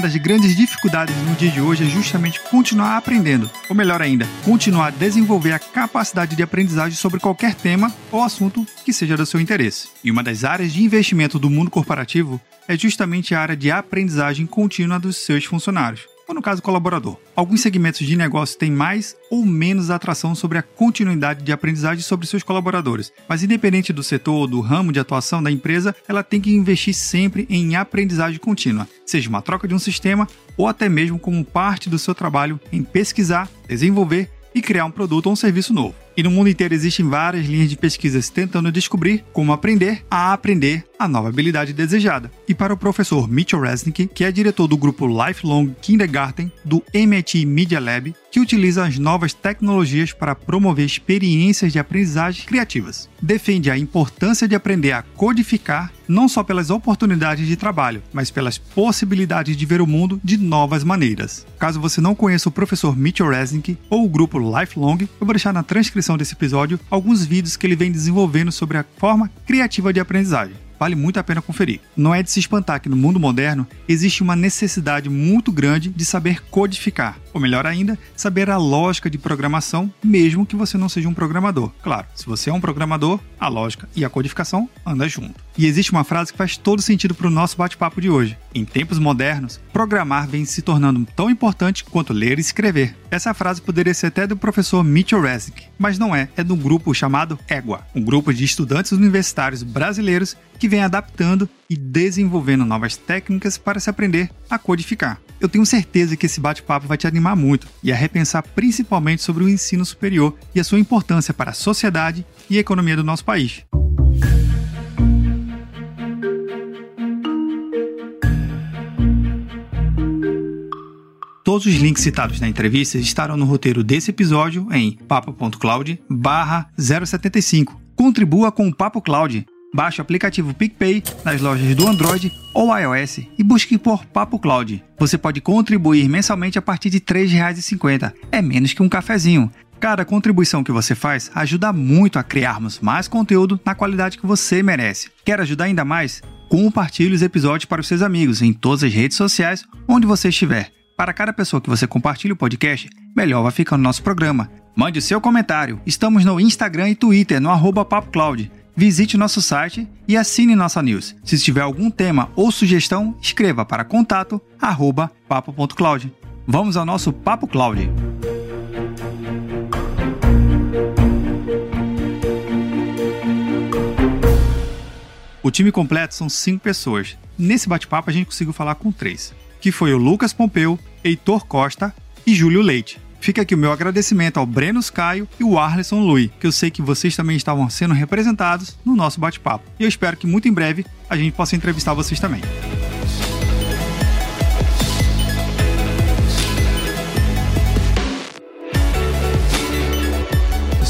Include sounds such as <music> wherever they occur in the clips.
Uma das grandes dificuldades no dia de hoje é justamente continuar aprendendo, ou melhor ainda, continuar a desenvolver a capacidade de aprendizagem sobre qualquer tema ou assunto que seja do seu interesse. E uma das áreas de investimento do mundo corporativo é justamente a área de aprendizagem contínua dos seus funcionários ou no caso colaborador. Alguns segmentos de negócio têm mais ou menos atração sobre a continuidade de aprendizagem sobre seus colaboradores, mas independente do setor ou do ramo de atuação da empresa, ela tem que investir sempre em aprendizagem contínua, seja uma troca de um sistema ou até mesmo como parte do seu trabalho em pesquisar, desenvolver e criar um produto ou um serviço novo. E no mundo inteiro existem várias linhas de pesquisas tentando descobrir como aprender a aprender a nova habilidade desejada. E para o professor Mitchell Resnick, que é diretor do grupo Lifelong Kindergarten do MIT Media Lab, que utiliza as novas tecnologias para promover experiências de aprendizagem criativas. Defende a importância de aprender a codificar não só pelas oportunidades de trabalho, mas pelas possibilidades de ver o mundo de novas maneiras. Caso você não conheça o professor Mitchell Resnick ou o grupo Lifelong, eu vou deixar na transcrição desse episódio alguns vídeos que ele vem desenvolvendo sobre a forma criativa de aprendizagem vale muito a pena conferir. Não é de se espantar que no mundo moderno existe uma necessidade muito grande de saber codificar, ou melhor ainda, saber a lógica de programação, mesmo que você não seja um programador. Claro, se você é um programador, a lógica e a codificação andam junto. E existe uma frase que faz todo sentido para o nosso bate-papo de hoje. Em tempos modernos, programar vem se tornando tão importante quanto ler e escrever. Essa frase poderia ser até do professor Mitchell Resnick, mas não é, é de um grupo chamado EGUA, um grupo de estudantes universitários brasileiros que vem adaptando e desenvolvendo novas técnicas para se aprender a codificar. Eu tenho certeza que esse bate-papo vai te animar muito e a repensar principalmente sobre o ensino superior e a sua importância para a sociedade e a economia do nosso país. Todos os links citados na entrevista estarão no roteiro desse episódio em papo.cloud 075. Contribua com o Papo Cloud Baixe o aplicativo PicPay nas lojas do Android ou iOS e busque por Papo Cloud. Você pode contribuir mensalmente a partir de R$ 3,50. É menos que um cafezinho. Cada contribuição que você faz ajuda muito a criarmos mais conteúdo na qualidade que você merece. Quer ajudar ainda mais? Compartilhe os episódios para os seus amigos em todas as redes sociais onde você estiver. Para cada pessoa que você compartilha o podcast, melhor vai ficar o nosso programa. Mande o seu comentário. Estamos no Instagram e Twitter no arroba PapoCloud visite nosso site e assine nossa news. Se tiver algum tema ou sugestão, escreva para contato arroba papo.cloud. Vamos ao nosso Papo Cloud. O time completo são cinco pessoas. Nesse bate-papo a gente conseguiu falar com três, que foi o Lucas Pompeu, Heitor Costa e Júlio Leite. Fica aqui o meu agradecimento ao Brenos Caio e o Arleson Lui, que eu sei que vocês também estavam sendo representados no nosso bate-papo. E eu espero que muito em breve a gente possa entrevistar vocês também.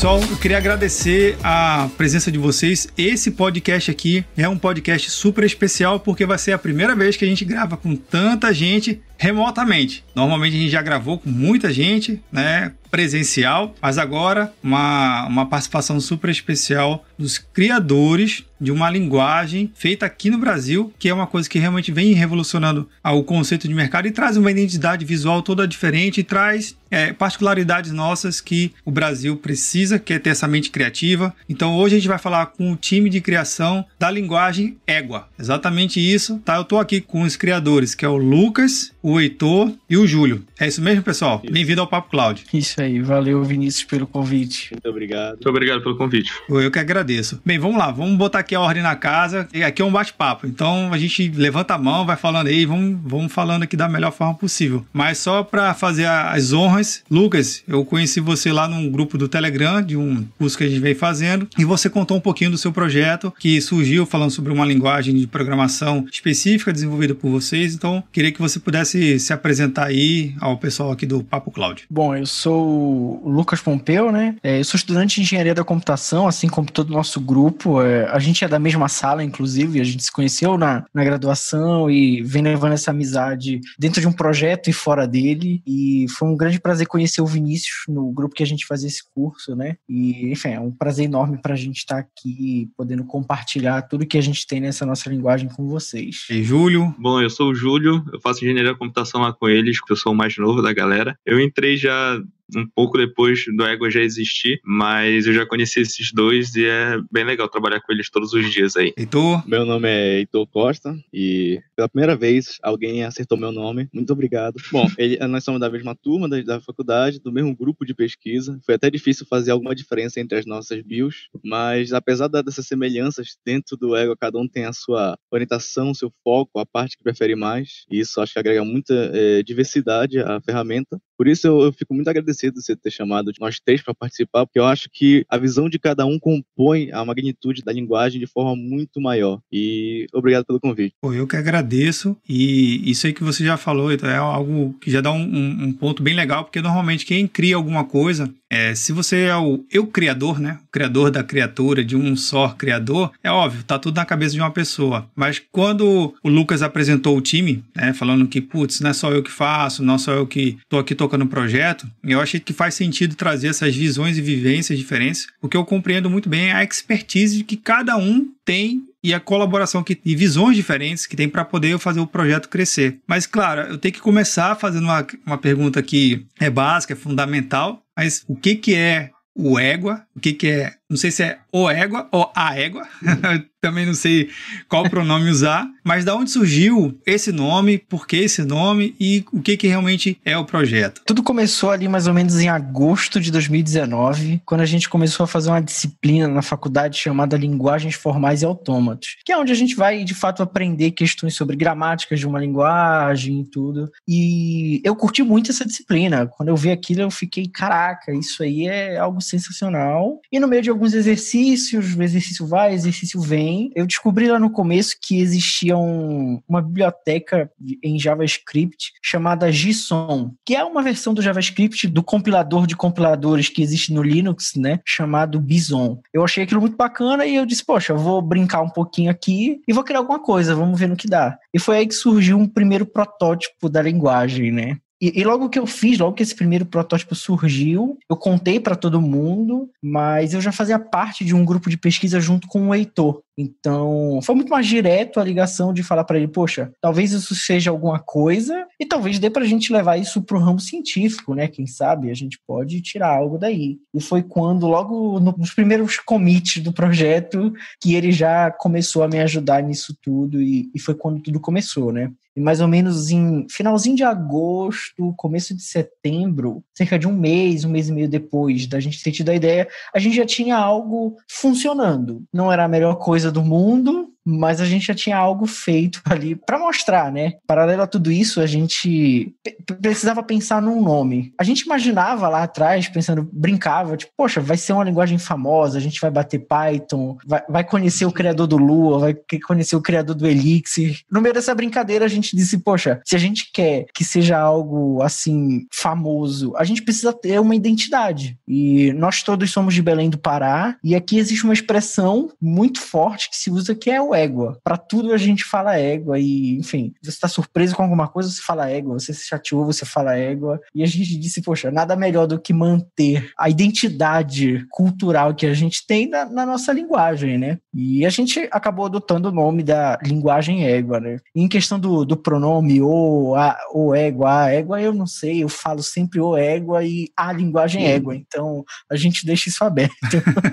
Pessoal, eu queria agradecer a presença de vocês. Esse podcast aqui é um podcast super especial porque vai ser a primeira vez que a gente grava com tanta gente remotamente. Normalmente a gente já gravou com muita gente, né? Presencial, mas agora uma, uma participação super especial dos criadores de uma linguagem feita aqui no Brasil, que é uma coisa que realmente vem revolucionando o conceito de mercado e traz uma identidade visual toda diferente e traz é, particularidades nossas que o Brasil precisa, que é ter essa mente criativa. Então hoje a gente vai falar com o time de criação da linguagem Égua. Exatamente isso, tá? Eu tô aqui com os criadores, que é o Lucas, o Heitor e o Júlio. É isso mesmo, pessoal? Bem-vindo ao Papo Cloud. Isso aí, valeu Vinícius pelo convite. Muito obrigado. Muito obrigado pelo convite. Eu que agradeço. Bem, vamos lá, vamos botar aqui a ordem na casa. E aqui é um bate-papo. Então a gente levanta a mão, vai falando aí, vamos, vamos falando aqui da melhor forma possível. Mas só para fazer as honras, Lucas, eu conheci você lá num grupo do Telegram, de um curso que a gente vem fazendo, e você contou um pouquinho do seu projeto que surgiu falando sobre uma linguagem de programação específica desenvolvida por vocês. Então, queria que você pudesse se apresentar aí ao pessoal aqui do Papo Cloud. Bom, eu sou o Lucas Pompeu, né? É, eu sou estudante de engenharia da computação, assim como todo o nosso grupo. É, a gente é da mesma sala, inclusive, a gente se conheceu na, na graduação e vem levando essa amizade dentro de um projeto e fora dele. E foi um grande prazer conhecer o Vinícius no grupo que a gente fazia esse curso, né? E, enfim, é um prazer enorme para a gente estar tá aqui podendo compartilhar tudo que a gente tem nessa nossa linguagem com vocês. E Júlio? Bom, eu sou o Júlio, eu faço engenharia da computação lá com eles, eu sou o mais novo da galera. Eu entrei já um pouco depois do Ego já existir, mas eu já conheci esses dois e é bem legal trabalhar com eles todos os dias aí. Heitor? Meu nome é Heitor Costa e pela primeira vez alguém acertou meu nome. Muito obrigado. Bom, <laughs> ele, nós somos da mesma turma da, da, faculdade, do mesmo grupo de pesquisa. Foi até difícil fazer alguma diferença entre as nossas bios, mas apesar dessas semelhanças dentro do Ego, cada um tem a sua orientação, seu foco, a parte que prefere mais. E isso acho que agrega muita é, diversidade à ferramenta. Por isso eu, eu fico muito agradecido agradecido você ter chamado nós três para participar, porque eu acho que a visão de cada um compõe a magnitude da linguagem de forma muito maior. E obrigado pelo convite. Pô, eu que agradeço. E isso aí que você já falou, então é algo que já dá um, um, um ponto bem legal, porque normalmente quem cria alguma coisa, é, se você é o eu criador, né? O criador da criatura, de um só criador, é óbvio, tá tudo na cabeça de uma pessoa. Mas quando o Lucas apresentou o time, né, falando que, putz, não é só eu que faço, não só eu que tô aqui tocando o projeto, eu achei que faz sentido trazer essas visões e vivências diferentes, porque eu compreendo muito bem a expertise que cada um tem e a colaboração que, e visões diferentes que tem para poder fazer o projeto crescer. Mas, claro, eu tenho que começar fazendo uma, uma pergunta que é básica, é fundamental, mas o que, que é o égua? O que, que é não sei se é o égua ou a égua, <laughs> também não sei qual pronome usar, mas da onde surgiu esse nome, por que esse nome e o que, que realmente é o projeto? Tudo começou ali mais ou menos em agosto de 2019, quando a gente começou a fazer uma disciplina na faculdade chamada Linguagens Formais e Autômatos, que é onde a gente vai de fato aprender questões sobre gramáticas de uma linguagem e tudo. E eu curti muito essa disciplina. Quando eu vi aquilo, eu fiquei, caraca, isso aí é algo sensacional. E no meio de alguns exercícios, o exercício vai, o exercício vem. Eu descobri lá no começo que existia um, uma biblioteca em JavaScript chamada JSON, que é uma versão do JavaScript do compilador de compiladores que existe no Linux, né, chamado Bison. Eu achei aquilo muito bacana e eu disse, poxa, vou brincar um pouquinho aqui e vou criar alguma coisa, vamos ver no que dá. E foi aí que surgiu um primeiro protótipo da linguagem, né? E, e, logo que eu fiz, logo que esse primeiro protótipo surgiu, eu contei para todo mundo, mas eu já fazia parte de um grupo de pesquisa junto com o Heitor. Então, foi muito mais direto a ligação de falar para ele, poxa, talvez isso seja alguma coisa e talvez dê para a gente levar isso para o ramo científico, né? Quem sabe a gente pode tirar algo daí. E foi quando, logo nos primeiros commits do projeto, que ele já começou a me ajudar nisso tudo e, e foi quando tudo começou, né? Mais ou menos em finalzinho de agosto, começo de setembro, cerca de um mês, um mês e meio depois da gente ter tido a ideia, a gente já tinha algo funcionando. Não era a melhor coisa do mundo, mas a gente já tinha algo feito <laughs> ali para mostrar, né? Paralelo a tudo isso, a gente precisava pensar num nome. A gente imaginava lá atrás, pensando, brincava, tipo, poxa, vai ser uma linguagem famosa, a gente vai bater Python, vai, vai conhecer o criador do Lua, vai conhecer o criador do Elixir. No meio dessa brincadeira, a gente disse, poxa, se a gente quer que seja algo assim famoso, a gente precisa ter uma identidade. E nós todos somos de Belém do Pará, e aqui existe uma expressão muito forte que se usa que é o égua. Para tudo a gente fala égua e, enfim, você está surpreso com alguma coisa, você fala égua, você se chateou, você fala égua. E a gente disse, poxa, nada melhor do que manter a identidade cultural que a gente tem na, na nossa linguagem, né? E a gente acabou adotando o nome da linguagem égua, né? E em questão do, do pronome o, a, o égua, a égua, eu não sei, eu falo sempre o égua e a linguagem égua. Então a gente deixa isso aberto.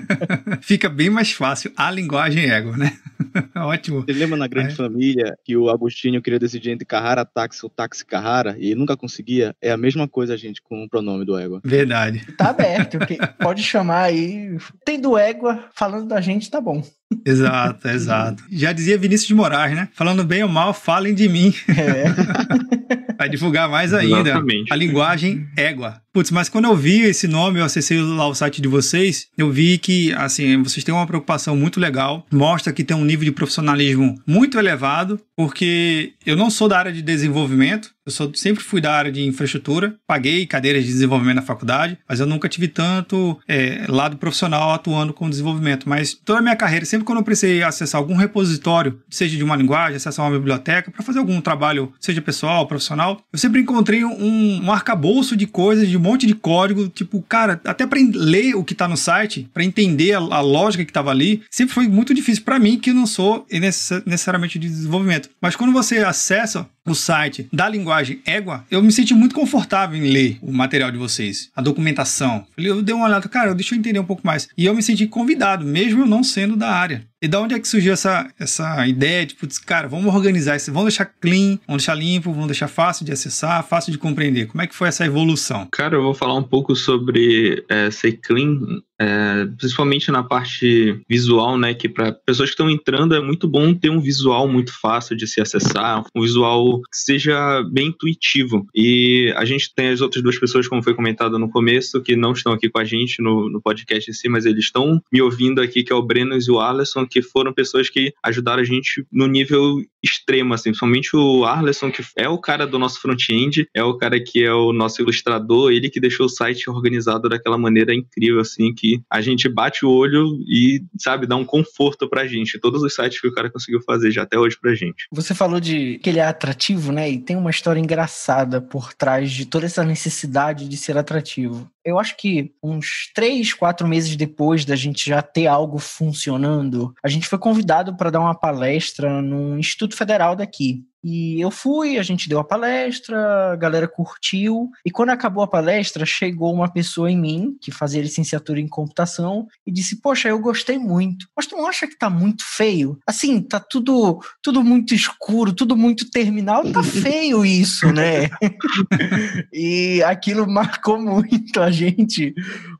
<laughs> Fica bem mais fácil a linguagem égua, né? <laughs> Ótimo. Você lembra na Grande é. Família que o Agostinho queria decidir entre Carrara Táxi ou Táxi Carrara e nunca conseguia? É a mesma coisa, gente, com o pronome do égua. Verdade. Tá aberto. pode chamar aí. Tem do égua falando da gente, tá bom. Exato, <laughs> exato. Já dizia Vinícius de Moraes, né? Falando bem ou mal, falem de mim. É. <laughs> Vai divulgar mais ainda Exatamente. a linguagem égua. Putz, mas quando eu vi esse nome, eu acessei lá o site de vocês, eu vi que, assim, vocês têm uma preocupação muito legal, mostra que tem um nível de profissionalismo muito elevado, porque eu não sou da área de desenvolvimento, eu sou, sempre fui da área de infraestrutura, paguei cadeiras de desenvolvimento na faculdade, mas eu nunca tive tanto é, lado profissional atuando com desenvolvimento. Mas toda a minha carreira, sempre quando eu precisei acessar algum repositório, seja de uma linguagem, acessar uma biblioteca, para fazer algum trabalho, seja pessoal, profissional, eu sempre encontrei um, um arcabouço de coisas, de monte de código, tipo, cara, até para ler o que está no site, para entender a, a, lógica que estava ali, sempre foi muito difícil para mim, que não sou necessariamente de desenvolvimento. Mas quando você acessa o site da linguagem Égua, eu me senti muito confortável em ler o material de vocês, a documentação. Eu dei uma olhada, cara, deixa eu entender um pouco mais. E eu me senti convidado, mesmo eu não sendo da área. E da onde é que surgiu essa, essa ideia de, putz, cara, vamos organizar isso, vamos deixar clean, vamos deixar limpo, vamos deixar fácil de acessar, fácil de compreender. Como é que foi essa evolução? Cara, eu vou falar um pouco sobre é, ser clean, é, principalmente na parte visual, né? Que para pessoas que estão entrando é muito bom ter um visual muito fácil de se acessar, um visual que seja bem intuitivo. E a gente tem as outras duas pessoas, como foi comentado no começo, que não estão aqui com a gente no, no podcast em si, mas eles estão me ouvindo aqui, que é o Breno e o Alisson, que foram pessoas que ajudaram a gente no nível extremo, assim, principalmente o Arleson, que é o cara do nosso front-end, é o cara que é o nosso ilustrador, ele que deixou o site organizado daquela maneira incrível, assim, que a gente bate o olho e, sabe, dá um conforto pra gente. Todos os sites que o cara conseguiu fazer já até hoje pra gente. Você falou de que ele é atrativo, né? E tem uma história engraçada por trás de toda essa necessidade de ser atrativo eu acho que uns três, quatro meses depois da gente já ter algo funcionando, a gente foi convidado para dar uma palestra no Instituto Federal daqui. E eu fui, a gente deu a palestra, a galera curtiu. E quando acabou a palestra, chegou uma pessoa em mim, que fazia licenciatura em computação, e disse: Poxa, eu gostei muito. Mas tu não acha que tá muito feio? Assim, tá tudo, tudo muito escuro, tudo muito terminal. Tá feio isso, né? <laughs> e aquilo marcou muito a gente,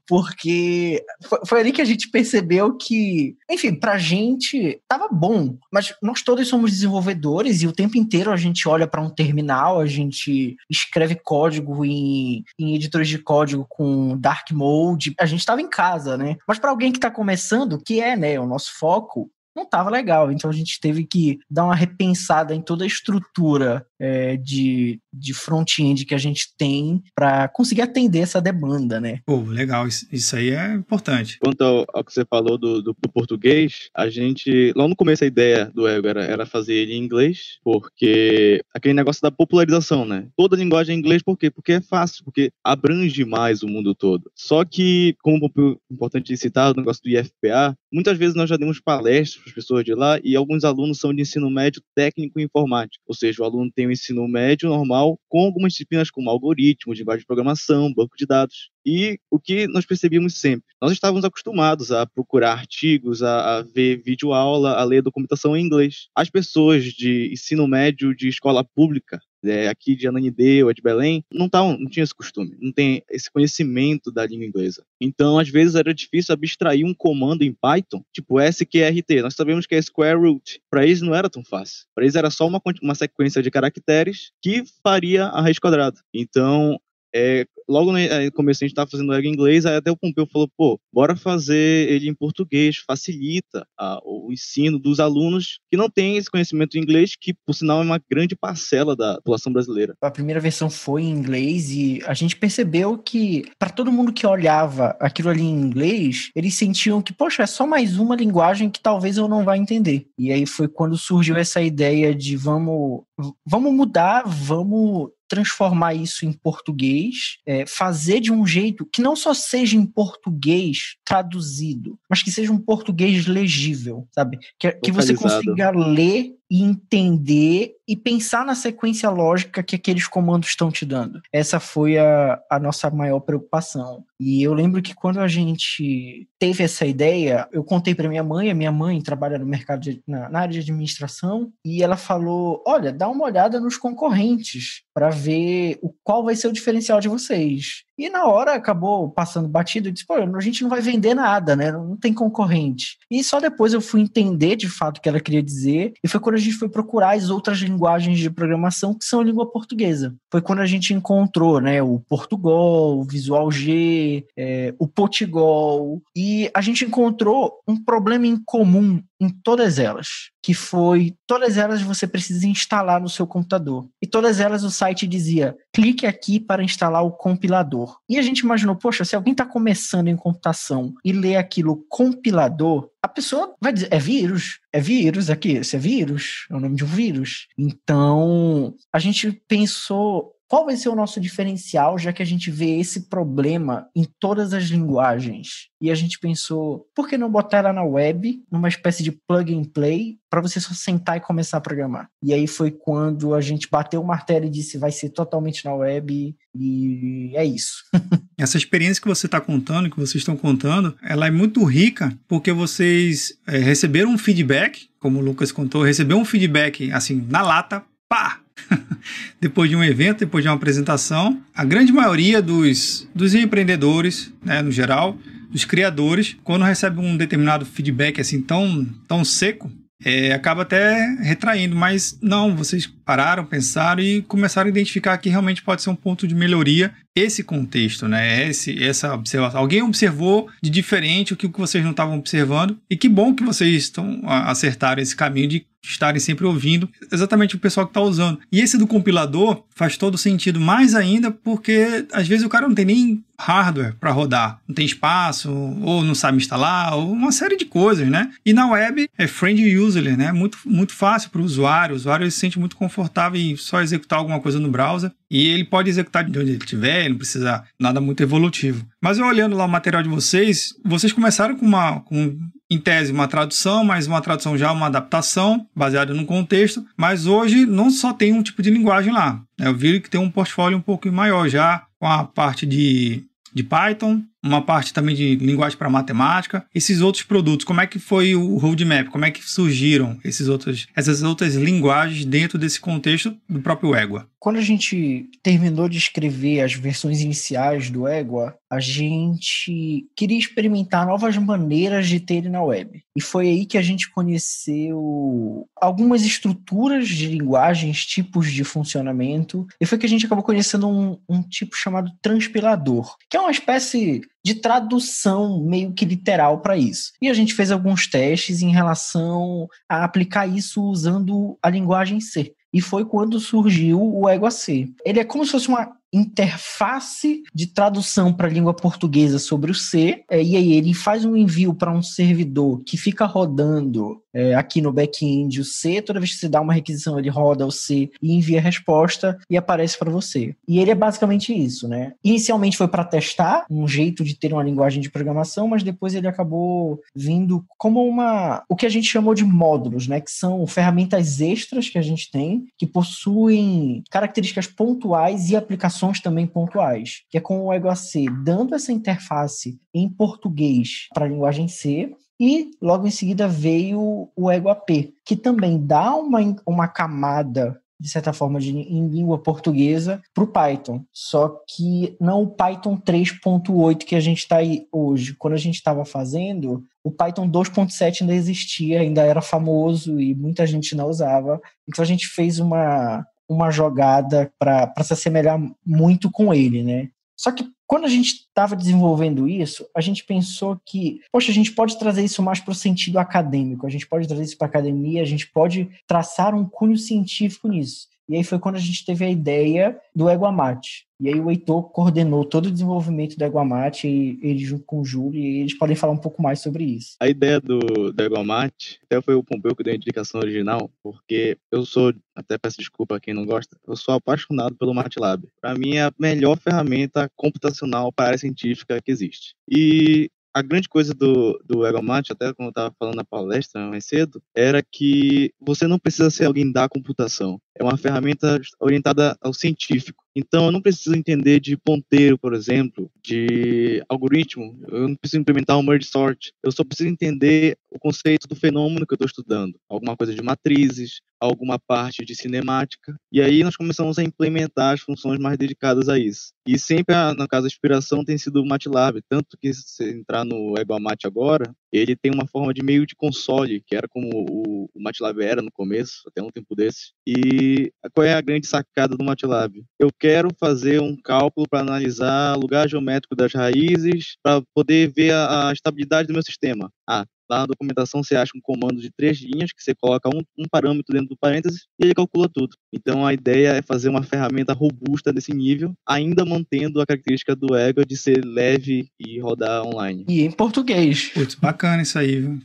porque foi, ali que a gente percebeu que, enfim, pra gente tava bom, mas nós todos somos desenvolvedores e o tempo inteiro a gente olha para um terminal, a gente escreve código em, em editores de código com dark mode, a gente estava em casa, né? Mas para alguém que está começando, que é, né, o nosso foco, não estava legal. Então a gente teve que dar uma repensada em toda a estrutura é, de, de front-end que a gente tem para conseguir atender essa demanda, né? Pô, legal, isso, aí é importante. Quanto ao, ao que você falou do, do, do, português, a gente, lá no começo a ideia do Ego era, era fazer ele em inglês, porque aquele negócio da popularização, né? Toda linguagem é inglês, por quê? Porque é fácil, porque abrange mais o mundo todo. Só que, como é importante citar, o negócio do IFPA, muitas vezes nós já demos palestras para as pessoas de lá e alguns alunos são de ensino médio técnico e informático, ou seja, o aluno tem ensino médio normal com algumas disciplinas como algoritmos, linguagem de programação, banco de dados. E o que nós percebíamos sempre? Nós estávamos acostumados a procurar artigos, a, a ver vídeo-aula, a ler documentação em inglês. As pessoas de ensino médio de escola pública é, aqui de Ananideu, de Belém, não, tá, não tinha esse costume, não tem esse conhecimento da língua inglesa. Então, às vezes, era difícil abstrair um comando em Python, tipo SQRT. Nós sabemos que é square root. Para eles não era tão fácil. Para eles era só uma, uma sequência de caracteres que faria a raiz quadrada. Então, é, logo no começo a gente estava fazendo o em inglês, aí até o Pompeu falou, pô, bora fazer ele em português, facilita a, o ensino dos alunos que não têm esse conhecimento de inglês, que por sinal é uma grande parcela da população brasileira. A primeira versão foi em inglês e a gente percebeu que para todo mundo que olhava aquilo ali em inglês, eles sentiam que, poxa, é só mais uma linguagem que talvez eu não vá entender. E aí foi quando surgiu essa ideia de vamos, vamos mudar, vamos transformar isso em português, é, fazer de um jeito que não só seja em português traduzido, mas que seja um português legível, sabe? Que, que você consiga ler e entender e pensar na sequência lógica que aqueles comandos estão te dando. Essa foi a, a nossa maior preocupação. E eu lembro que quando a gente teve essa ideia, eu contei para minha mãe, a minha mãe trabalha no mercado de, na, na, área de administração, e ela falou: "Olha, dá uma olhada nos concorrentes para ver o qual vai ser o diferencial de vocês". E na hora acabou passando batido e disse: pô, a gente não vai vender nada, né? Não tem concorrente. E só depois eu fui entender de fato o que ela queria dizer. E foi quando a gente foi procurar as outras linguagens de programação que são a língua portuguesa. Foi quando a gente encontrou né, o Portugal, o Visual G, é, o Potigol, e a gente encontrou um problema em comum em todas elas, que foi todas elas você precisa instalar no seu computador. E todas elas o site dizia: clique aqui para instalar o compilador. E a gente imaginou, poxa, se alguém está começando em computação e lê aquilo compilador, a pessoa vai dizer: é vírus, é vírus aqui, isso é vírus, é o nome de um vírus. Então a gente pensou qual vai ser o nosso diferencial, já que a gente vê esse problema em todas as linguagens? E a gente pensou, por que não botar ela na web, numa espécie de plug and play, para você só sentar e começar a programar? E aí foi quando a gente bateu o martelo e disse, vai ser totalmente na web, e é isso. <laughs> Essa experiência que você está contando, que vocês estão contando, ela é muito rica, porque vocês é, receberam um feedback, como o Lucas contou, receberam um feedback, assim, na lata, pá, <laughs> depois de um evento, depois de uma apresentação, a grande maioria dos, dos empreendedores, né, no geral, dos criadores, quando recebe um determinado feedback assim tão, tão seco, é, acaba até retraindo, mas não, vocês pararam, pensaram e começaram a identificar que realmente pode ser um ponto de melhoria esse contexto, né? Esse, essa observação. Alguém observou de diferente o que vocês não estavam observando e que bom que vocês estão acertaram esse caminho de estarem sempre ouvindo exatamente o pessoal que está usando. E esse do compilador faz todo sentido mais ainda porque às vezes o cara não tem nem hardware para rodar, não tem espaço ou não sabe instalar ou uma série de coisas, né? E na web é friendly user, né? Muito muito fácil para o usuário. O usuário se sente muito confortável em só executar alguma coisa no browser e ele pode executar de onde ele estiver, não precisa nada muito evolutivo. Mas eu olhando lá o material de vocês, vocês começaram com uma com em tese, uma tradução, mas uma tradução já uma adaptação, baseada no contexto. Mas hoje não só tem um tipo de linguagem lá. Né? Eu vi que tem um portfólio um pouco maior já, com a parte de, de Python, uma parte também de linguagem para matemática. Esses outros produtos, como é que foi o roadmap? Como é que surgiram esses outros, essas outras linguagens dentro desse contexto do próprio Égua? Quando a gente terminou de escrever as versões iniciais do Égua, a gente queria experimentar novas maneiras de ter ele na web. E foi aí que a gente conheceu algumas estruturas de linguagens, tipos de funcionamento, e foi que a gente acabou conhecendo um, um tipo chamado transpilador, que é uma espécie de tradução meio que literal para isso. E a gente fez alguns testes em relação a aplicar isso usando a linguagem C. E foi quando surgiu o Ego C. Ele é como se fosse uma interface de tradução para a língua portuguesa sobre o C, é, e aí ele faz um envio para um servidor que fica rodando é, aqui no back-end o C, toda vez que você dá uma requisição, ele roda o C e envia a resposta e aparece para você. E ele é basicamente isso, né? Inicialmente foi para testar um jeito de ter uma linguagem de programação, mas depois ele acabou vindo como uma o que a gente chamou de módulos, né? Que são ferramentas extras que a gente tem que possuem características pontuais e aplicações também pontuais, que é com o Ego AC dando essa interface em português para a linguagem C e logo em seguida veio o Ego AP, que também dá uma, uma camada de certa forma, de, em língua portuguesa para o Python. Só que não o Python 3.8 que a gente está aí hoje. Quando a gente estava fazendo, o Python 2.7 ainda existia, ainda era famoso e muita gente não usava. Então a gente fez uma, uma jogada para se assemelhar muito com ele, né? Só que quando a gente estava desenvolvendo isso, a gente pensou que, poxa, a gente pode trazer isso mais para o sentido acadêmico, a gente pode trazer isso para a academia, a gente pode traçar um cunho científico nisso. E aí foi quando a gente teve a ideia do Eguamate. E aí o Heitor coordenou todo o desenvolvimento do Eguamate, ele junto com o Júlio, e eles podem falar um pouco mais sobre isso. A ideia do, do Eguamate, até foi o Pompeu que deu a indicação original, porque eu sou, até peço desculpa a quem não gosta, eu sou apaixonado pelo MATLAB. Para mim é a melhor ferramenta computacional para a área científica que existe. E a grande coisa do, do Egomat, até como eu estava falando na palestra mais cedo, era que você não precisa ser alguém da computação. É uma ferramenta orientada ao científico. Então, eu não preciso entender de ponteiro, por exemplo, de algoritmo. Eu não preciso implementar um merge sort. Eu só preciso entender o conceito do fenômeno que eu estou estudando. Alguma coisa de matrizes, alguma parte de cinemática. E aí nós começamos a implementar as funções mais dedicadas a isso. E sempre, na casa, a inspiração tem sido o MATLAB. Tanto que se entrar no EgoMat agora, ele tem uma forma de meio de console, que era como o, o MATLAB era no começo, até um tempo desse. E qual é a grande sacada do MATLAB? Eu quero fazer um cálculo para analisar o lugar geométrico das raízes, para poder ver a, a estabilidade do meu sistema. Ah, Lá na documentação você acha um comando de três linhas que você coloca um, um parâmetro dentro do parênteses e ele calcula tudo. Então a ideia é fazer uma ferramenta robusta desse nível, ainda mantendo a característica do Ego de ser leve e rodar online. E em português. Putz, bacana isso aí, viu?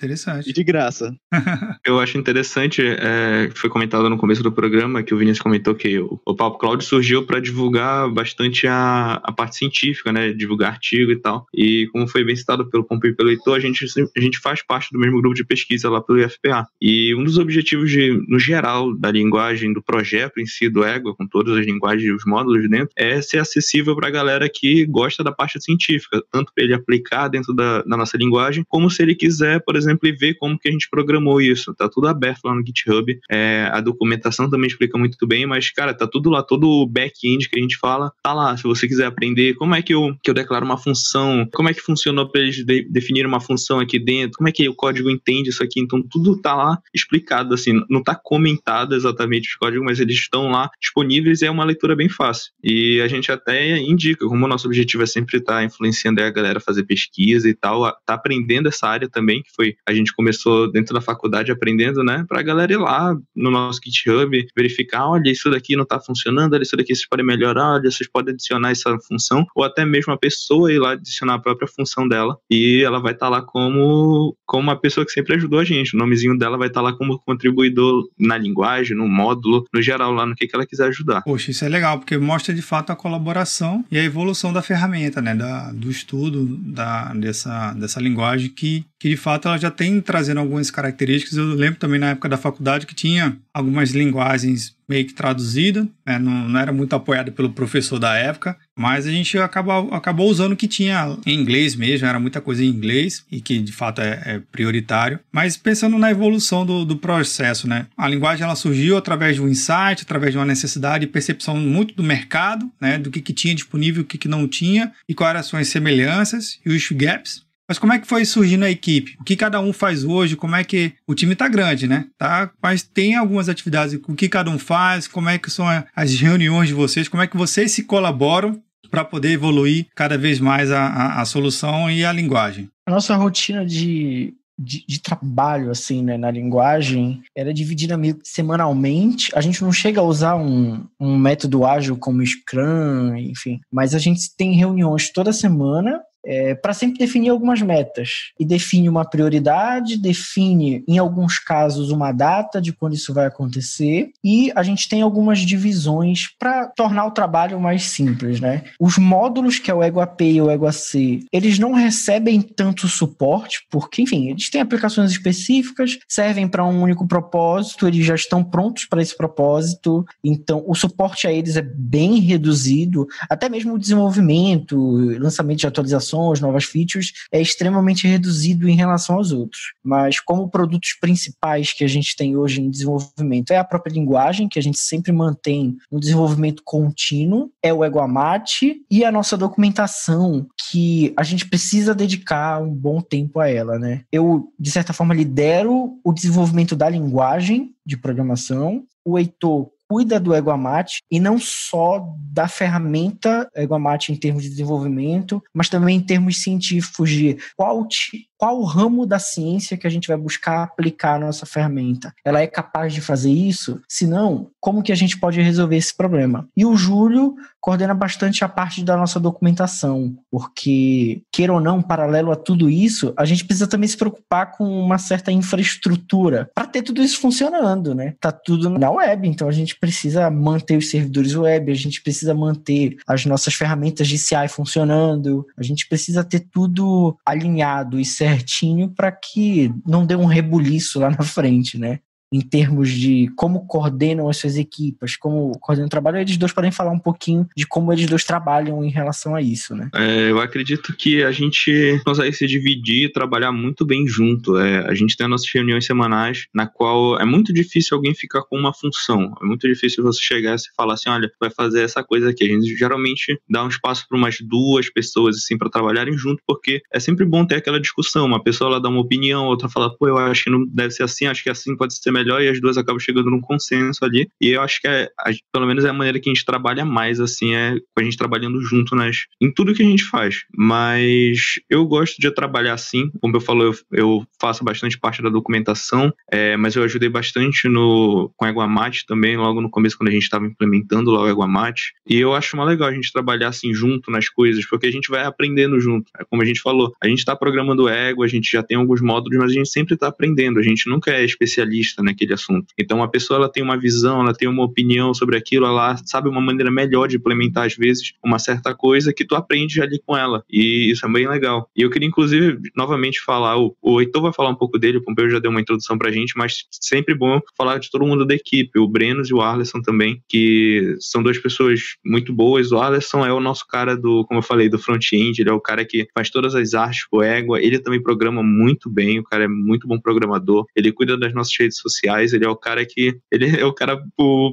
Interessante. E de graça. <laughs> Eu acho interessante, é, foi comentado no começo do programa, que o Vinícius comentou que o, o Papo Cloud surgiu para divulgar bastante a, a parte científica, né? Divulgar artigo e tal. E como foi bem citado pelo Pompo e pelo Heitor, a gente, a gente faz parte do mesmo grupo de pesquisa lá pelo IFPA. E um dos objetivos, de, no geral, da linguagem, do projeto em si, do Ego, com todas as linguagens e os módulos dentro, é ser acessível para a galera que gosta da parte científica, tanto para ele aplicar dentro da, da nossa linguagem, como se ele quiser, por exemplo, ver como que a gente programou isso. Tá tudo aberto lá no GitHub. É, a documentação também explica muito bem, mas, cara, tá tudo lá, todo o back-end que a gente fala, tá lá. Se você quiser aprender como é que eu, que eu declaro uma função, como é que funcionou para eles de, definir uma função aqui dentro, como é que o código entende isso aqui. Então, tudo tá lá explicado, assim, não tá comentado exatamente os códigos, mas eles estão lá disponíveis e é uma leitura bem fácil. E a gente até indica, como o nosso objetivo é sempre estar tá influenciando a galera a fazer pesquisa e tal, tá aprendendo essa área também, que foi a gente começou dentro da faculdade aprendendo, né, para a galera ir lá no nosso GitHub, verificar, olha, isso daqui não está funcionando, olha, isso daqui vocês podem melhorar, olha, vocês podem adicionar essa função, ou até mesmo a pessoa ir lá adicionar a própria função dela, e ela vai estar tá lá como, como uma pessoa que sempre ajudou a gente, o nomezinho dela vai estar tá lá como contribuidor na linguagem, no módulo, no geral, lá no que, que ela quiser ajudar. Poxa, isso é legal, porque mostra de fato a colaboração e a evolução da ferramenta, né, da, do estudo da, dessa, dessa linguagem que, que de fato ela já tem trazendo algumas características. Eu lembro também na época da faculdade que tinha algumas linguagens meio que traduzidas, né? não, não, era muito apoiado pelo professor da época, mas a gente acabou, acabou usando o que tinha em inglês mesmo, era muita coisa em inglês e que de fato é, é prioritário. Mas pensando na evolução do, do, processo, né? A linguagem ela surgiu através de um insight, através de uma necessidade e percepção muito do mercado, né? Do que, que tinha disponível, o que, que não tinha e quais eram as suas semelhanças e os gaps. Mas como é que foi surgindo a equipe? O que cada um faz hoje? Como é que o time está grande, né? Tá, mas tem algumas atividades. O que cada um faz? Como é que são as reuniões de vocês? Como é que vocês se colaboram para poder evoluir cada vez mais a, a, a, solução e a linguagem? A nossa rotina de, de, de, trabalho, assim, né, na linguagem, era dividida meio semanalmente. A gente não chega a usar um, um método ágil como Scrum, enfim, mas a gente tem reuniões toda semana é, para sempre definir algumas metas. E define uma prioridade, define, em alguns casos, uma data de quando isso vai acontecer, e a gente tem algumas divisões para tornar o trabalho mais simples. Né? Os módulos que é o Ego AP e o Ego AC, eles não recebem tanto suporte, porque, enfim, eles têm aplicações específicas, servem para um único propósito, eles já estão prontos para esse propósito, então o suporte a eles é bem reduzido, até mesmo o desenvolvimento, lançamento de atualizações atualizações, novas features, é extremamente reduzido em relação aos outros. Mas como produtos principais que a gente tem hoje em desenvolvimento é a própria linguagem, que a gente sempre mantém no desenvolvimento contínuo, é o Eguamate e a nossa documentação, que a gente precisa dedicar um bom tempo a ela, né? Eu, de certa forma, lidero o desenvolvimento da linguagem de programação, o Heitor cuida do Eguamate e não só da ferramenta Eguamate em termos de desenvolvimento, mas também em termos científicos de qual, qual ramo da ciência que a gente vai buscar aplicar a nossa ferramenta. Ela é capaz de fazer isso? Se não, como que a gente pode resolver esse problema? E o Júlio coordena bastante a parte da nossa documentação, porque, queira ou não, paralelo a tudo isso, a gente precisa também se preocupar com uma certa infraestrutura para ter tudo isso funcionando, né? Tá tudo na web, então a gente precisa manter os servidores web, a gente precisa manter as nossas ferramentas de CI funcionando, a gente precisa ter tudo alinhado e certinho para que não dê um rebuliço lá na frente, né? Em termos de como coordenam as suas equipas, como coordenam o trabalho, eles dois podem falar um pouquinho de como eles dois trabalham em relação a isso, né? É, eu acredito que a gente consegue se dividir e trabalhar muito bem junto. É, a gente tem nossas reuniões semanais, na qual é muito difícil alguém ficar com uma função. É muito difícil você chegar e falar assim, olha, vai fazer essa coisa aqui. A gente geralmente dá um espaço para umas duas pessoas assim para trabalharem junto, porque é sempre bom ter aquela discussão. Uma pessoa ela dá uma opinião, outra fala, pô, eu acho que não deve ser assim, acho que assim pode ser melhor, e as duas acabam chegando num consenso ali. E eu acho que é, pelo menos é a maneira que a gente trabalha mais, assim, é com a gente trabalhando junto nas, em tudo que a gente faz. Mas eu gosto de trabalhar assim, como eu falo, eu, eu faço bastante parte da documentação, é, mas eu ajudei bastante no, com a Eguamate também, logo no começo, quando a gente estava implementando lá o Eguamate. E eu acho mais legal a gente trabalhar assim junto nas coisas, porque a gente vai aprendendo junto. É como a gente falou, a gente está programando Ego, a gente já tem alguns módulos, mas a gente sempre está aprendendo, a gente nunca é especialista naquele assunto. Então a pessoa ela tem uma visão, ela tem uma opinião sobre aquilo, ela sabe uma maneira melhor de implementar às vezes uma certa coisa que tu aprende ali com ela. E isso é bem legal. E eu queria inclusive novamente falar, o, o Heitor vai falar um pouco dele, o Pompeu já deu uma introdução pra gente, mas sempre bom falar de todo mundo da equipe, o Brenos e o Arleson também, que são duas pessoas muito boas. O Arleson é o nosso cara do, como eu falei, do front-end, ele é o cara que faz todas as artes com Égua, ele também programa muito bem, o cara é muito bom programador, ele cuida das nossas redes sociais, ele é o cara que, ele é o cara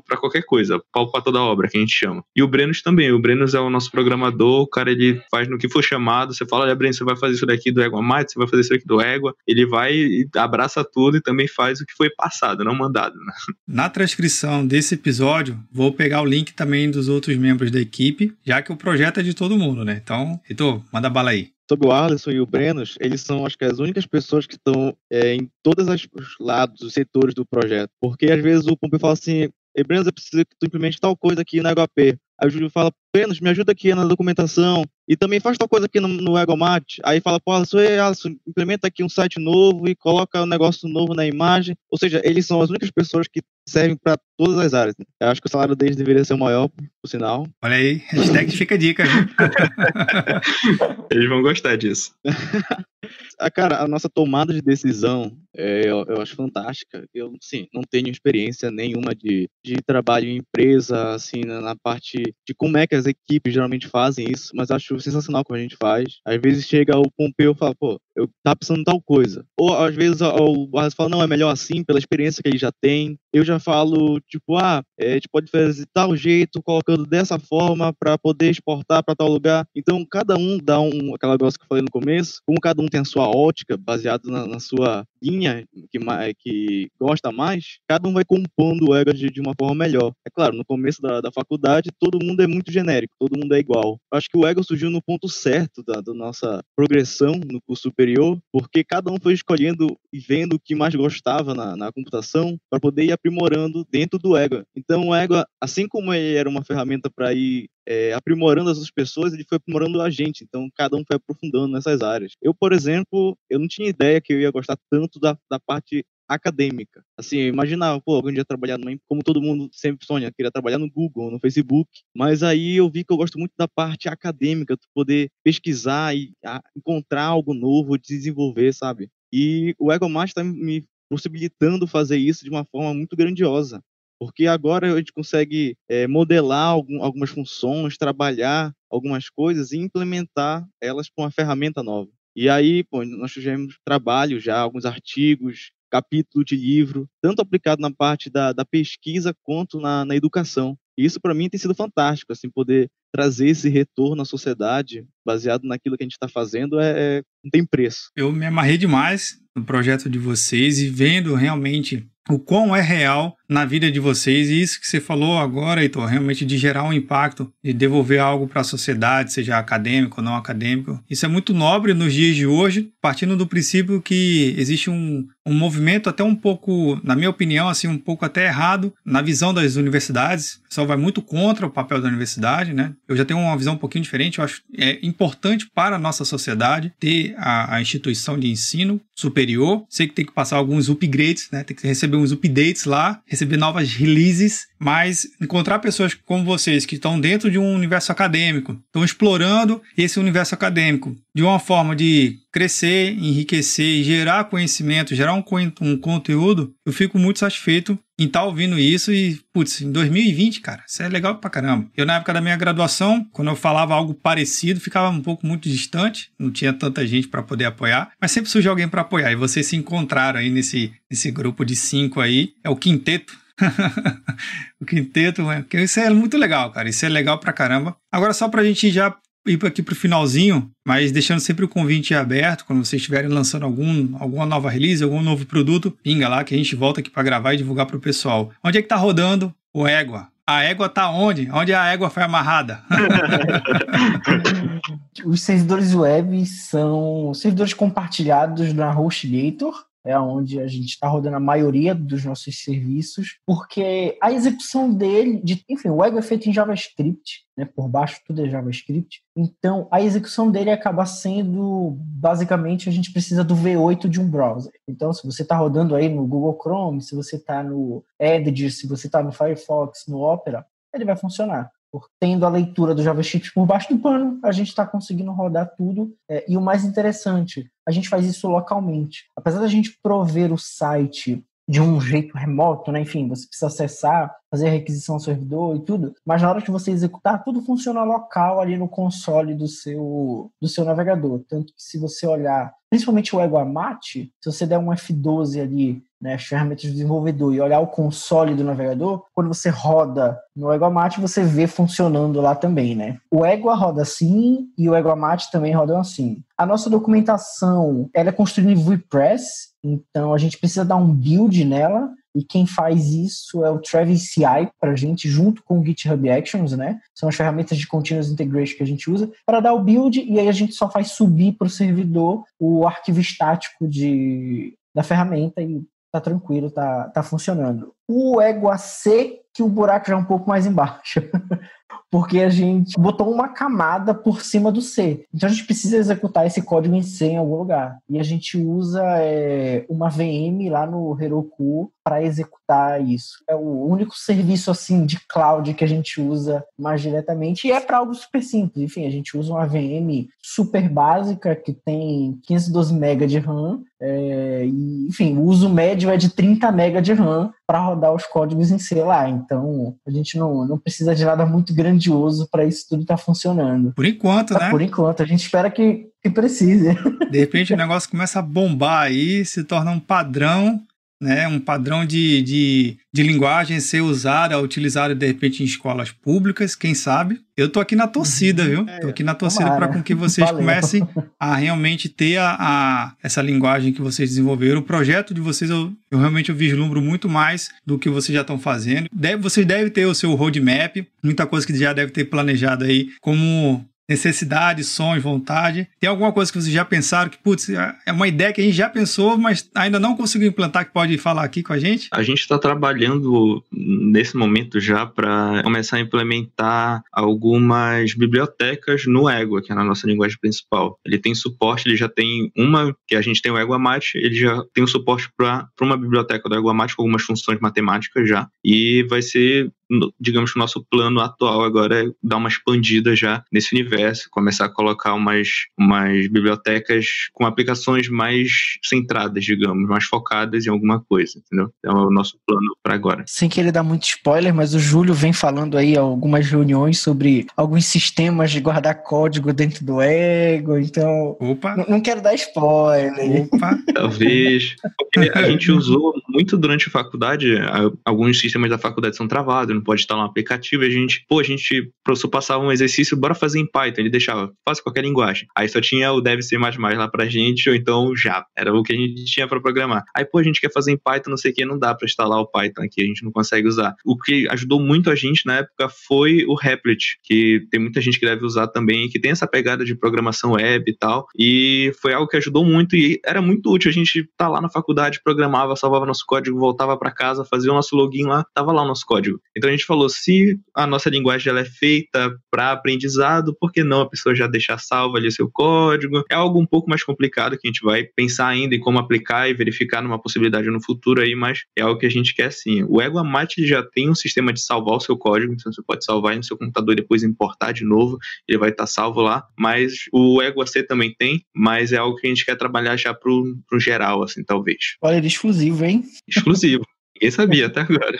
para qualquer coisa, pau pra toda obra, que a gente chama. E o Brenos também, o Brenos é o nosso programador, o cara ele faz no que for chamado, você fala, olha Brenos, você vai fazer isso daqui do Égua Mate, você vai fazer isso aqui do Égua, ele vai e abraça tudo e também faz o que foi passado, não mandado. Né? Na transcrição desse episódio, vou pegar o link também dos outros membros da equipe, já que o projeto é de todo mundo, né? Então, Heitor, manda bala aí sobre o Arlisson e o Brenos, eles são, acho que, as únicas pessoas que estão é, em todos os lados, os setores do projeto. Porque às vezes o Pompeu fala assim: Brenos, eu preciso que tu implemente tal coisa aqui na HP. Aí o Júlio fala, Brenos, me ajuda aqui na documentação. E também faz tal coisa aqui no, no Egomat. Aí fala, pô, Alisson, Alisson, implementa aqui um site novo e coloca um negócio novo na imagem. Ou seja, eles são as únicas pessoas que servem para todas as áreas. Eu acho que o salário deles deveria ser maior, por sinal. Olha aí, hashtag fica a dica. <laughs> <laughs> eles vão gostar disso. <laughs> a, cara, a nossa tomada de decisão é, eu, eu, acho fantástica. Eu, sim, não tenho experiência nenhuma de, de trabalho em empresa, assim, na, na, parte de como é que as equipes geralmente fazem isso, mas acho sensacional como a gente faz. Às vezes chega o Pompeu e fala, pô, eu tava pensando em tal coisa. Ou às vezes o Barras fala, não, é melhor assim, pela experiência que ele já tem. Eu já falo, tipo, ah, é, a gente pode fazer de tal jeito, colocando dessa forma para poder exportar para tal lugar. Então, cada um dá um, aquela negócio que eu falei no começo, como cada um tem a sua ótica, baseado na, na sua linha que, que gosta mais, cada um vai compondo o ego de, de, uma forma melhor. É claro, no começo da, da faculdade, todo mundo é muito genérico, todo mundo é igual. Acho que o ego surgiu no ponto certo da, da nossa progressão no curso superior, porque cada um foi escolhendo e vendo o que mais gostava na, na computação para poder ir aprimorando dentro do ego. Então, o ego, assim como ele era uma ferramenta para ir é, aprimorando as outras pessoas, ele foi aprimorando a gente. Então, cada um foi aprofundando nessas áreas. Eu, por exemplo, eu não tinha ideia que eu ia gostar tanto da, da parte acadêmica. Assim, eu imaginava, pô, algum dia trabalhar numa, como todo mundo sempre sonha, queria trabalhar no Google, no Facebook, mas aí eu vi que eu gosto muito da parte acadêmica, tu poder pesquisar e encontrar algo novo, desenvolver, sabe? E o Egomat está me possibilitando fazer isso de uma forma muito grandiosa porque agora a gente consegue é, modelar algum, algumas funções, trabalhar algumas coisas e implementar elas com uma ferramenta nova. E aí, pô, nós tivemos trabalho já, alguns artigos, capítulo de livro, tanto aplicado na parte da, da pesquisa quanto na, na educação. E isso para mim tem sido fantástico, assim, poder trazer esse retorno à sociedade baseado naquilo que a gente está fazendo é, é, não tem preço. Eu me amarrei demais no projeto de vocês e vendo realmente o quão é real na vida de vocês. E isso que você falou agora, Heitor, realmente de gerar um impacto, de devolver algo para a sociedade, seja acadêmico ou não acadêmico. Isso é muito nobre nos dias de hoje, partindo do princípio que existe um, um movimento até um pouco, na minha opinião, assim, um pouco até errado na visão das universidades. O pessoal vai muito contra o papel da universidade, né? Eu já tenho uma visão um pouquinho diferente. Eu acho é importante para a nossa sociedade ter a, a instituição de ensino superior. Sei que tem que passar alguns upgrades, né? Tem que receber uns updates lá, receber novas releases, mas encontrar pessoas como vocês que estão dentro de um universo acadêmico, estão explorando esse universo acadêmico, de uma forma de crescer, enriquecer gerar conhecimento, gerar um, um conteúdo, eu fico muito satisfeito em estar tá ouvindo isso e, putz, em 2020, cara, isso é legal pra caramba. Eu, na época da minha graduação, quando eu falava algo parecido, ficava um pouco muito distante, não tinha tanta gente para poder apoiar, mas sempre surgiu alguém para apoiar. E vocês se encontraram aí nesse, nesse grupo de cinco aí, é o quinteto. <laughs> o quinteto, isso é muito legal, cara. Isso é legal pra caramba. Agora, só pra gente já ir aqui para o finalzinho, mas deixando sempre o convite aberto, quando vocês estiverem lançando algum, alguma nova release, algum novo produto, pinga lá que a gente volta aqui para gravar e divulgar para o pessoal. Onde é que tá rodando o Égua? A égua tá onde? Onde a égua foi amarrada? <laughs> Os servidores web são servidores compartilhados na HostGator, é onde a gente está rodando a maioria dos nossos serviços, porque a execução dele, de, enfim, o web é feito em JavaScript, né, por baixo tudo é JavaScript, então a execução dele acaba sendo, basicamente, a gente precisa do V8 de um browser. Então, se você está rodando aí no Google Chrome, se você está no Edge, se você está no Firefox, no Opera, ele vai funcionar tendo a leitura do JavaScript por baixo do pano, a gente está conseguindo rodar tudo. É, e o mais interessante, a gente faz isso localmente. Apesar da gente prover o site de um jeito remoto, né? Enfim, você precisa acessar, fazer a requisição ao servidor e tudo, mas na hora que você executar, tudo funciona local ali no console do seu do seu navegador. Tanto que se você olhar, principalmente o Eguamate, se você der um F12 ali né, as ferramentas do desenvolvedor e olhar o console do navegador, quando você roda no Eguamate, você vê funcionando lá também, né? O Egua roda assim e o Eguamate também roda assim. A nossa documentação, ela é construída em WordPress, então a gente precisa dar um build nela, e quem faz isso é o Travis CI para a gente, junto com o GitHub Actions, né? São as ferramentas de Continuous Integration que a gente usa para dar o build e aí a gente só faz subir para o servidor o arquivo estático de, da ferramenta e tá tranquilo, tá, tá funcionando. O Égua C, que o buraco já é um pouco mais embaixo. <laughs> Porque a gente botou uma camada por cima do C. Então a gente precisa executar esse código em C em algum lugar. E a gente usa é, uma VM lá no Heroku para executar isso. É o único serviço assim de cloud que a gente usa mais diretamente e é para algo super simples. Enfim, a gente usa uma VM super básica que tem 512 MB de RAM é, e, enfim, o uso médio é de 30 MB de RAM para rodar os códigos em C lá. Então, a gente não, não precisa de nada muito grandioso para isso tudo estar tá funcionando. Por enquanto, tá, né? Por enquanto, a gente espera que, que precise. De repente o negócio começa a bombar aí, se torna um padrão né, um padrão de, de, de linguagem ser usada, utilizada de repente em escolas públicas, quem sabe? Eu tô aqui na torcida, viu? É, tô aqui na torcida para com que vocês Valeu. comecem <laughs> a realmente ter a, a, essa linguagem que vocês desenvolveram. O projeto de vocês, eu, eu realmente eu vislumbro muito mais do que vocês já estão fazendo. Deve, vocês devem ter o seu roadmap, muita coisa que já deve ter planejado aí, como necessidade, sonhos, vontade. Tem alguma coisa que vocês já pensaram que, putz, é uma ideia que a gente já pensou, mas ainda não conseguiu implantar, que pode falar aqui com a gente? A gente está trabalhando nesse momento já para começar a implementar algumas bibliotecas no Égua, que é na nossa linguagem principal. Ele tem suporte, ele já tem uma, que a gente tem o Égua Mate, ele já tem o suporte para uma biblioteca do Égua Mate com algumas funções matemáticas já, e vai ser digamos que o nosso plano atual agora é dar uma expandida já nesse universo, começar a colocar umas, umas bibliotecas com aplicações mais centradas, digamos, mais focadas em alguma coisa, entendeu? Então é o nosso plano para agora. Sem querer dar muito spoiler, mas o Júlio vem falando aí algumas reuniões sobre alguns sistemas de guardar código dentro do Ego, então Opa. não quero dar spoiler. Opa. <laughs> Talvez. Porque a gente usou muito durante a faculdade, alguns sistemas da faculdade são travados, não pode instalar um aplicativo, e a gente, pô, a gente, o professor passava um exercício, bora fazer em Python, ele deixava, faça qualquer linguagem. Aí só tinha o deve ser mais mais lá pra gente, ou então já, era o que a gente tinha para programar. Aí, pô, a gente quer fazer em Python, não sei o que, não dá para instalar o Python aqui, a gente não consegue usar. O que ajudou muito a gente na época foi o Replit, que tem muita gente que deve usar também, que tem essa pegada de programação web e tal, e foi algo que ajudou muito e era muito útil. A gente tá lá na faculdade, programava, salvava nosso código, voltava para casa, fazia o nosso login lá, tava lá o nosso código. Então Então a gente falou, se a nossa linguagem ela é feita para aprendizado, por que não a pessoa já deixar salvo ali o seu código? É algo um pouco mais complicado que a gente vai pensar ainda em como aplicar e verificar numa possibilidade no futuro aí, mas é algo que a gente quer sim. O Ego Mate já tem um sistema de salvar o seu código, então você pode salvar no seu computador e depois importar de novo, ele vai estar salvo lá. Mas o Ego AC também tem, mas é algo que a gente quer trabalhar já pro, pro geral, assim, talvez. Olha, ele é exclusivo, hein? Exclusivo. <laughs> Ninguém sabia até agora.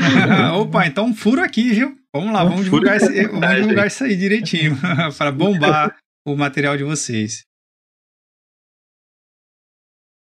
<laughs> Opa, então um furo aqui, viu? Vamos lá, vamos divulgar, esse, vamos divulgar isso aí direitinho, <laughs> para bombar o material de vocês.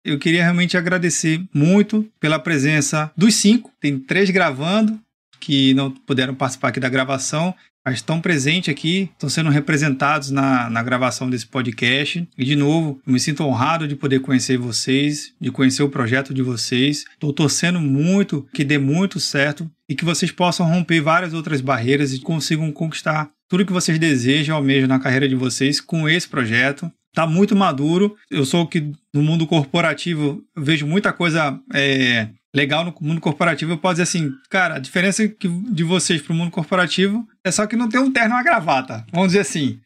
Eu queria realmente agradecer muito pela presença dos cinco. Tem três gravando, que não puderam participar aqui da gravação, estão presentes aqui, estão sendo representados na, na gravação desse podcast. E, de novo, eu me sinto honrado de poder conhecer vocês, de conhecer o projeto de vocês. Estou torcendo muito que dê muito certo e que vocês possam romper várias outras barreiras e consigam conquistar tudo que vocês desejam ao mesmo na carreira de vocês com esse projeto. Está muito maduro. Eu sou que no mundo corporativo vejo muita coisa é, legal no mundo corporativo. Eu posso dizer assim, cara, a diferença de vocês para o mundo corporativo é só que não tem um terno e uma gravata, vamos dizer assim.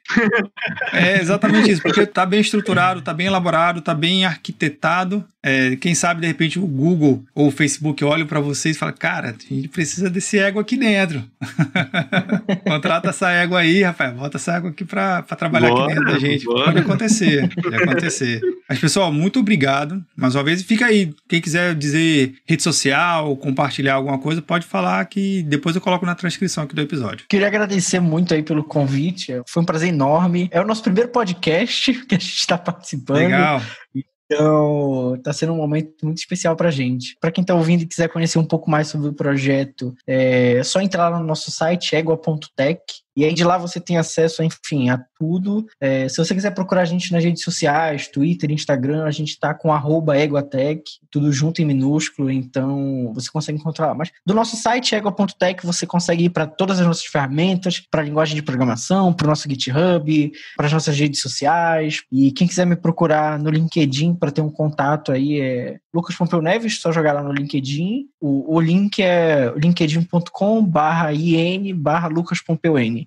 é exatamente isso, porque tá bem estruturado, tá bem elaborado, tá bem arquitetado. É, quem sabe, de repente, o Google ou o Facebook olham para vocês e falam, cara, a gente precisa desse ego aqui dentro. <laughs> Contrata essa ego aí, rapaz, bota essa ego aqui para trabalhar bora, aqui dentro da gente. Bora. Pode acontecer, pode acontecer. Mas, pessoal, muito obrigado. Mais uma vez, fica aí. Quem quiser dizer rede social, compartilhar alguma coisa, pode falar que depois eu coloco na transcrição aqui do episódio. Queria queria agradecer muito aí pelo convite. Foi um prazer enorme. É o nosso primeiro podcast <laughs> que a gente está participando. Legal. Então, está sendo um momento muito especial para gente. Para quem está ouvindo e quiser conhecer um pouco mais sobre o projeto, é só entrar lá no nosso site egua.tech e aí de lá você tem acesso, enfim, a tudo. É, se você quiser procurar a gente nas redes sociais, Twitter, Instagram, a gente está com @eguatech, tudo junto em minúsculo, então você consegue encontrar. Mas do nosso site ego.tech você consegue ir para todas as nossas ferramentas, para a linguagem de programação, para o nosso GitHub, para as nossas redes sociais. E quem quiser me procurar no LinkedIn para ter um contato aí é Lucas Pompeu Neves, só jogar lá no LinkedIn. O, o link é linkedin.com/in/lucas barra Pompeu N.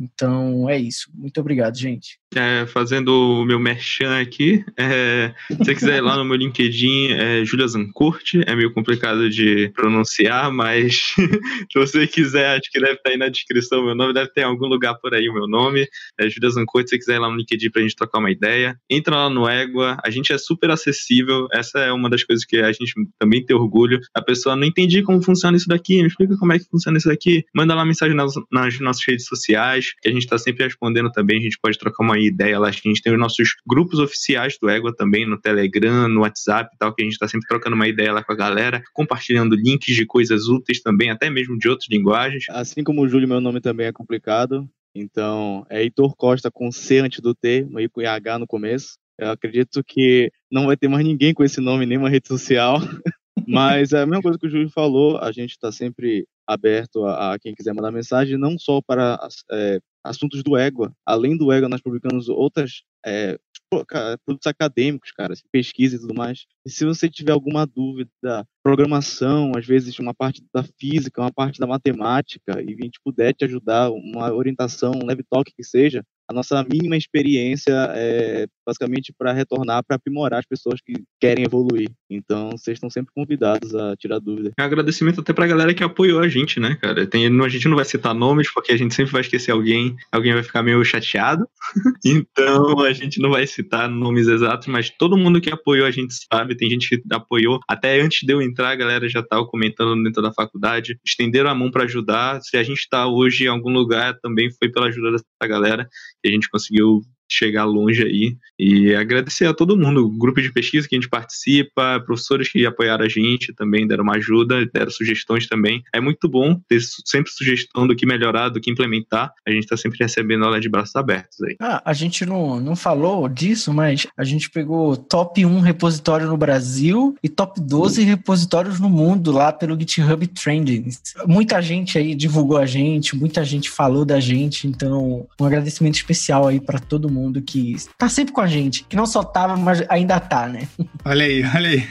Então é isso. Muito obrigado, gente. É, fazendo o meu merchan aqui, é, se você quiser ir lá no meu LinkedIn, é Julia Zancourt, é meio complicado de pronunciar, mas <laughs> se você quiser, acho que deve estar aí na descrição meu nome, deve ter em algum lugar por aí o meu nome, é Julia Zancourt, se você quiser ir lá no LinkedIn pra gente trocar uma ideia, entra lá no Égua, a gente é super acessível, essa é uma das coisas que a gente também tem orgulho, a pessoa não entendi como funciona isso daqui, me explica como é que funciona isso daqui, manda lá mensagem nas, nas nossas redes sociais, que a gente está sempre respondendo também. A gente pode trocar uma ideia lá. A gente tem os nossos grupos oficiais do Égua também, no Telegram, no WhatsApp e tal, que a gente está sempre trocando uma ideia lá com a galera, compartilhando links de coisas úteis também, até mesmo de outras linguagens. Assim como o Júlio, meu nome também é complicado. Então, é Heitor Costa com C antes do T, no com H no começo. Eu acredito que não vai ter mais ninguém com esse nome nenhuma rede social. <laughs> Mas é a mesma coisa que o Júlio falou, a gente está sempre aberto a, a, quem quiser mandar mensagem, não só para é, assuntos do Égua. Além do Égua, nós publicamos outras é, produtos acadêmicos, cara, assim, pesquisa e tudo mais. E se você tiver alguma dúvida, programação, às vezes uma parte da física, uma parte da matemática, e a gente puder te ajudar, uma orientação, um leve toque que seja, a nossa mínima experiência é basicamente para retornar, para aprimorar as pessoas que querem evoluir. Então, vocês estão sempre convidados a tirar dúvida. Um agradecimento até para a galera que apoiou a gente, né, cara? Tem, a gente não vai citar nomes, porque a gente sempre vai esquecer alguém, alguém vai ficar meio chateado. <laughs> então, a gente não vai citar nomes exatos, mas todo mundo que apoiou a gente sabe, tem gente que apoiou. Até antes de eu entrar, a galera já estava comentando dentro da faculdade, estenderam a mão para ajudar. Se a gente está hoje em algum lugar, também foi pela ajuda dessa galera a gente conseguiu chegar longe aí. E agradecer a todo mundo, o grupo de pesquisa que a gente participa, professores que apoiaram a gente também, deram uma ajuda, deram sugestões também. É muito bom ter sempre sugestão do que melhorar, do que implementar. A gente está sempre recebendo aula de braços abertos aí. Ah, a gente não, não falou disso, mas a gente pegou top 1 repositório no Brasil e top 12 repositórios no mundo lá pelo GitHub Trending. Muita gente aí divulgou a gente, muita gente falou da gente, então um agradecimento especial aí para todo mundo mundo que tá sempre com a gente, que não só tava, mas ainda tá, né? Olha aí, olha aí.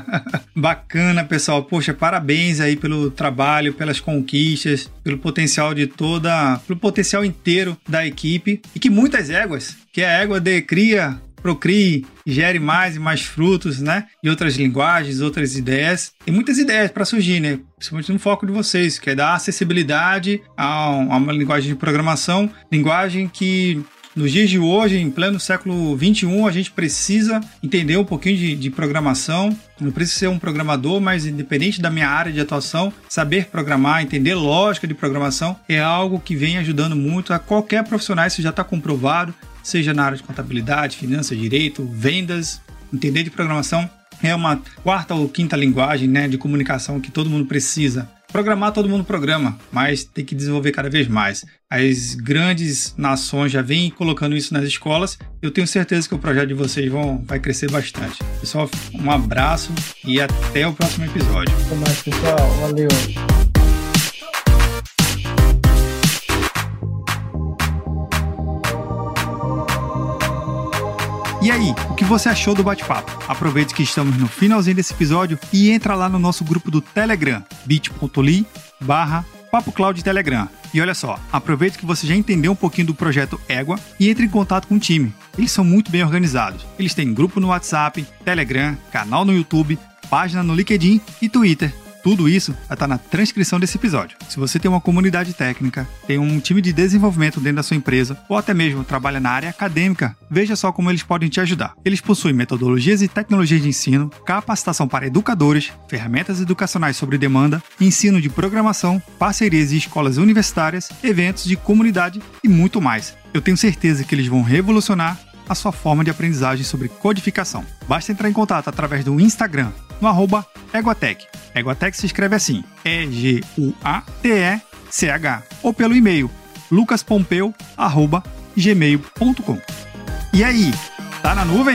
<laughs> Bacana, pessoal. Poxa, parabéns aí pelo trabalho, pelas conquistas, pelo potencial de toda, pelo potencial inteiro da equipe e que muitas éguas, que a égua de cria procrie, gere mais e mais frutos, né? E outras linguagens, outras ideias. Tem muitas ideias para surgir, né? Principalmente no foco de vocês, que é dar acessibilidade a uma linguagem de programação, linguagem que nos dias de hoje, em pleno século 21, a gente precisa entender um pouquinho de, de, programação. Não precisa ser um programador, mas independente da minha área de atuação, saber programar, entender lógica de programação é algo que vem ajudando muito a qualquer profissional. Isso já está comprovado seja na área de contabilidade, finanças, direito, vendas, entender de programação é uma quarta ou quinta linguagem né, de comunicação que todo mundo precisa. Programar todo mundo programa, mas tem que desenvolver cada vez mais. As grandes nações já vêm colocando isso nas escolas. Eu tenho certeza que o projeto de vocês vão, vai crescer bastante. Pessoal, um abraço e até o próximo episódio. Até mais, pessoal. Valeu. E aí, o que você achou do bate-papo? Aproveite que estamos no finalzinho desse episódio e entra lá no nosso grupo do Telegram, bit.ly barra Papo Cloud Telegram. E olha só, aproveite que você já entendeu um pouquinho do projeto Égua e entre em contato com o time. Eles são muito bem organizados. Eles têm grupo no WhatsApp, Telegram, canal no YouTube, página no LinkedIn e Twitter. Tudo isso vai estar na transcrição desse episódio. Se você tem uma comunidade técnica, tem um time de desenvolvimento dentro da sua empresa, ou até mesmo trabalha na área acadêmica, veja só como eles podem te ajudar. Eles possuem metodologias e tecnologias de ensino, capacitação para educadores, ferramentas educacionais sobre demanda, ensino de programação, parcerias e escolas universitárias, eventos de comunidade e muito mais. Eu tenho certeza que eles vão revolucionar a sua forma de aprendizagem sobre codificação. Basta entrar em contato através do Instagram, no arroba Eguatec. Eguatec se escreve assim, E-G-U-A-T-E-C-H, ou pelo e-mail lucaspompeu.gmail.com. E aí, tá na nuvem?